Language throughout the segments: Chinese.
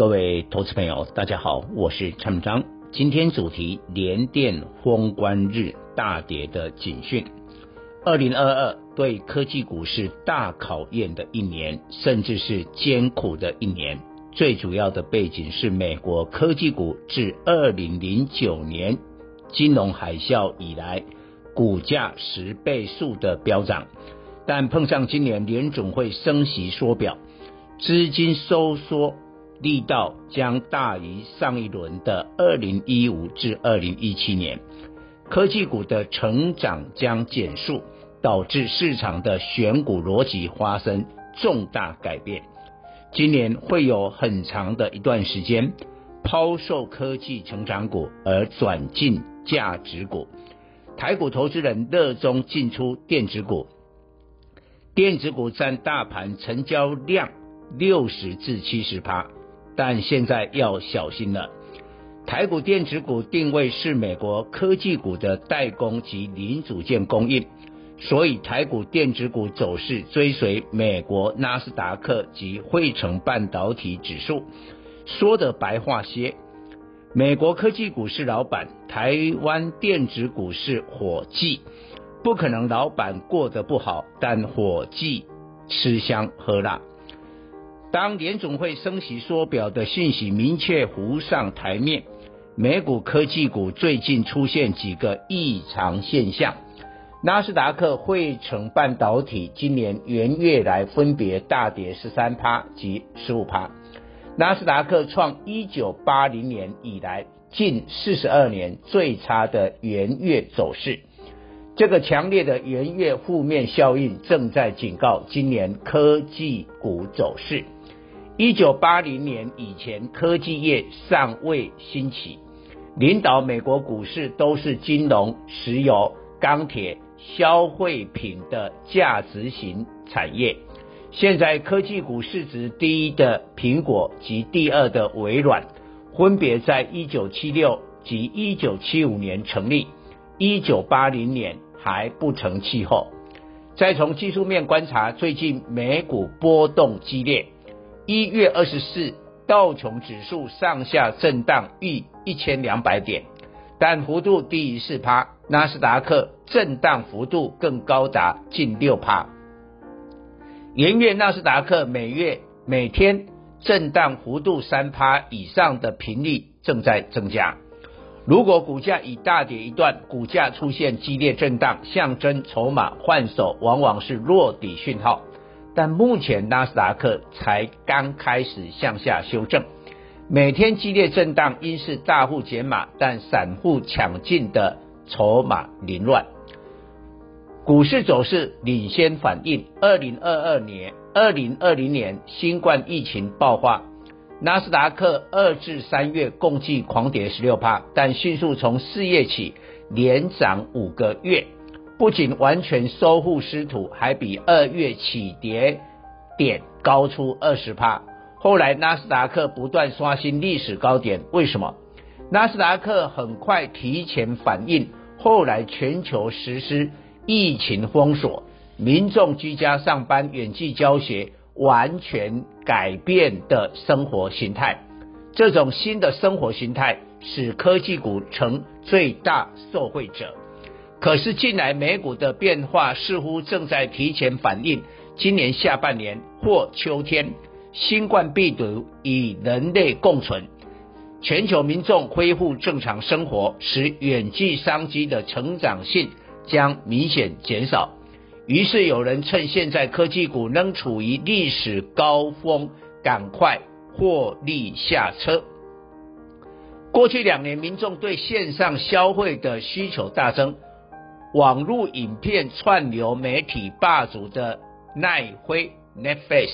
各位投资朋友，大家好，我是陈章。今天主题：联电封关日大跌的警讯。二零二二对科技股是大考验的一年，甚至是艰苦的一年。最主要的背景是美国科技股自二零零九年金融海啸以来，股价十倍数的飙涨。但碰上今年联总会升息缩表，资金收缩力道将大于上一轮的二零一五至二零一七年，科技股的成长将减速，导致市场的选股逻辑发生重大改变。今年会有很长的一段时间抛售科技成长股而转进价值股，台股投资人热衷进出电子股。电子股占大盘成交量六十至七十趴，但现在要小心了。台股电子股定位是美国科技股的代工及零组件供应，所以台股电子股走势追随美国纳斯达克及费城半导体指数。说的白话些，美国科技股是老板，台湾电子股是伙计。不可能，老板过得不好，但伙计吃香喝辣。当联总会升息缩表的信息明确浮上台面，美股科技股最近出现几个异常现象。纳斯达克汇成半导体今年元月来分别大跌十三趴及十五趴，纳斯达克创一九八零年以来近四十二年最差的元月走势。这个强烈的元月负面效应正在警告今年科技股走势。一九八零年以前，科技业尚未兴起，领导美国股市都是金融、石油、钢铁、消费品的价值型产业。现在科技股市值第一的苹果及第二的微软，分别在一九七六及一九七五年成立，一九八零年。还不成气候。再从技术面观察，最近美股波动激烈。一月二十四，道琼指数上下震荡逾一千两百点，但幅度低于四趴。纳斯达克震荡幅度更高达近六趴。元月纳斯达克每月每天震荡幅度三趴以上的频率正在增加。如果股价已大跌一段，股价出现激烈震荡，象征筹码换手，往往是落底讯号。但目前纳斯达克才刚开始向下修正，每天激烈震荡，应是大户减码，但散户抢进的筹码凌乱。股市走势领先反应，二零二二年、二零二零年新冠疫情爆发。纳斯达克二至三月共计狂跌十六趴，但迅速从四月起连涨五个月，不仅完全收复失土，还比二月起跌点高出二十趴。后来纳斯达克不断刷新历史高点，为什么？纳斯达克很快提前反应，后来全球实施疫情封锁，民众居家上班、远距教学。完全改变的生活形态，这种新的生活形态使科技股成最大受惠者。可是近来美股的变化似乎正在提前反映，今年下半年或秋天，新冠病毒与人类共存，全球民众恢复正常生活，使远距商机的成长性将明显减少。于是有人趁现在科技股仍处于历史高峰，赶快获利下车。过去两年，民众对线上消费的需求大增，网络影片串流媒体霸主的奈飞 Netflix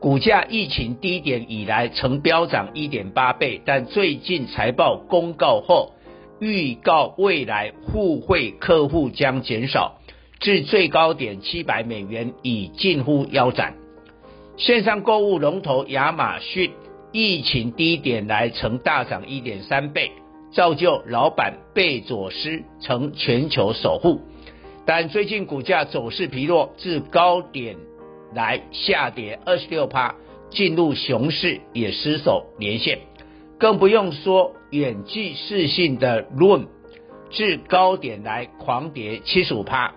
股价疫情低点以来曾飙涨一点八倍，但最近财报公告后，预告未来互惠客户将减少，至最高点七百美元已近乎腰斩。线上购物龙头亚马逊，疫情低点来曾大涨一点三倍，造就老板贝佐斯成全球首富。但最近股价走势疲弱，至高点来下跌二十六趴，进入熊市也失守年线，更不用说远距视讯的 Zoom，至高点来狂跌七十五趴，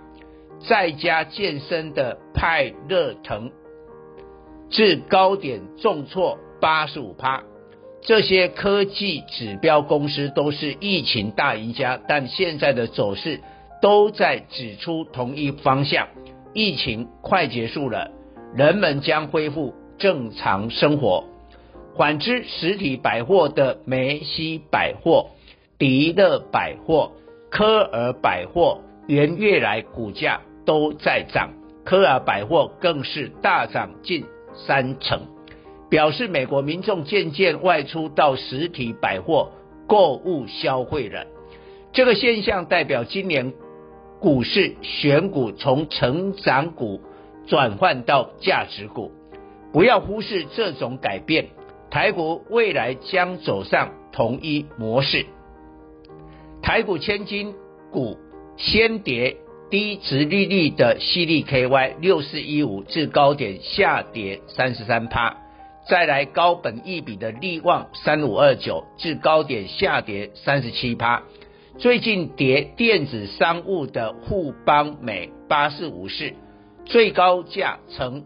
在家健身的派乐腾，至高点重挫八十五趴，这些科技指标公司都是疫情大赢家，但现在的走势。都在指出同一方向，疫情快结束了，人们将恢复正常生活。反之，实体百货的梅西百货、迪乐百货、科尔百货，元月来股价都在涨，科尔百货更是大涨近三成，表示美国民众渐渐外出到实体百货购物消费了。这个现象代表今年。股市选股从成长股转换到价值股，不要忽视这种改变。台股未来将走上同一模式。台股千金股先跌低殖利率的矽力 KY 六四一五至高点下跌三十三趴，再来高本一笔的力旺三五二九至高点下跌三十七趴。最近跌电子商务的富邦美八四五四，最高价曾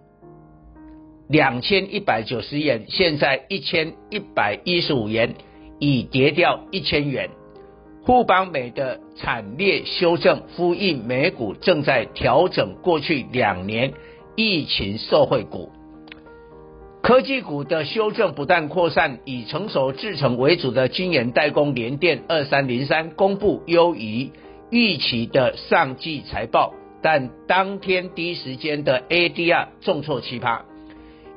两千一百九十元，现在一千一百一十五元，已跌掉一千元。富邦美的惨烈修正，呼应美股正在调整过去两年疫情受惠股。科技股的修正不断扩散，以成熟制程为主的晶圆代工联电二三零三公布优于预期的上季财报，但当天第一时间的 ADR 重挫七趴。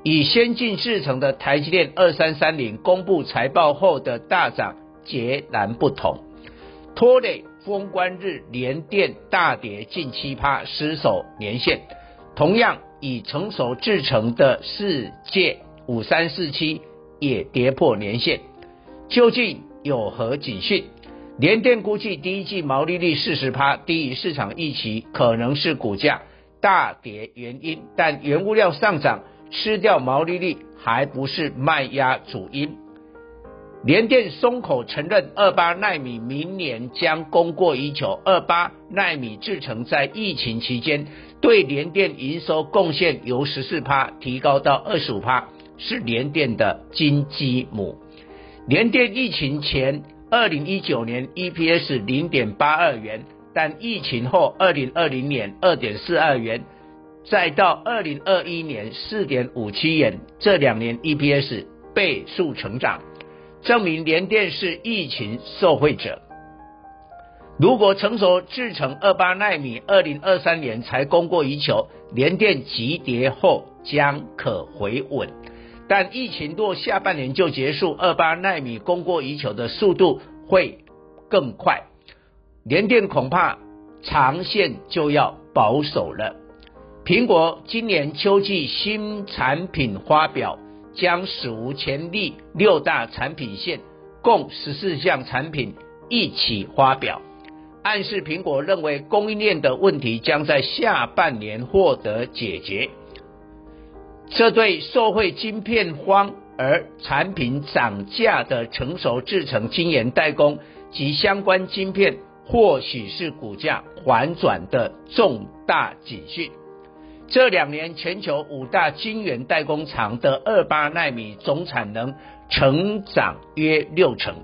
以先进制程的台积电二三三零公布财报后的大涨截然不同，拖累封关日联电大跌近七趴，失守年线。同样。已成熟制成的世界五三四七也跌破年线，究竟有何警讯？联电估计第一季毛利率四十趴，低于市场预期，可能是股价大跌原因。但原物料上涨吃掉毛利率，还不是卖压主因。联电松口承认，二八奈米明年将供过于求。二八奈米制程在疫情期间对联电营收贡献由十四趴提高到二十五趴，是联电的金鸡母。联电疫情前二零一九年 EPS 零点八二元，但疫情后二零二零年二点四二元，再到二零二一年四点五七元，这两年 EPS 倍数成长。证明联电是疫情受惠者。如果成熟制程二八奈米二零二三年才供过于求，联电急跌后将可回稳。但疫情若下半年就结束，二八奈米供过于求的速度会更快，联电恐怕长线就要保守了。苹果今年秋季新产品发表。将史无前例六大产品线共十四项产品一起发表，暗示苹果认为供应链的问题将在下半年获得解决。这对受惠晶片荒而产品涨价的成熟制成晶圆代工及相关晶片，或许是股价反转的重大警讯。这两年，全球五大晶圆代工厂的二八奈米总产能成长约六成，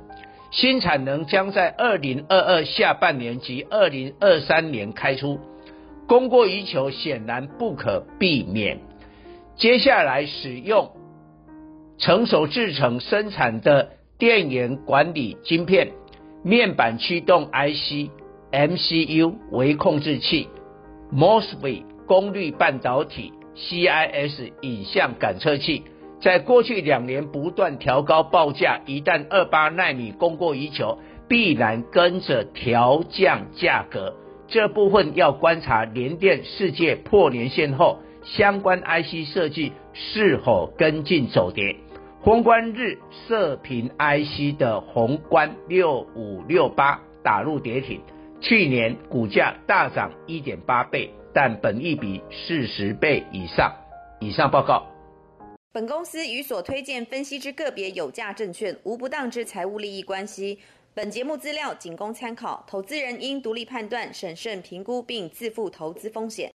新产能将在二零二二下半年及二零二三年开出，供过于求显然不可避免。接下来使用成熟制程生产的电源管理晶片、面板驱动 IC、MCU 微控制器、MOSFET。功率半导体 CIS 影像感测器，在过去两年不断调高报价，一旦二八纳米供过于求，必然跟着调降价格。这部分要观察联电世界破年线后，相关 IC 设计是否跟进走跌。宏观日射频 IC 的宏观六五六八打入跌停，去年股价大涨一点八倍。但本益比四十倍以上。以上报告。本公司与所推荐分析之个别有价证券无不当之财务利益关系。本节目资料仅供参考，投资人应独立判断、审慎评估并自负投资风险。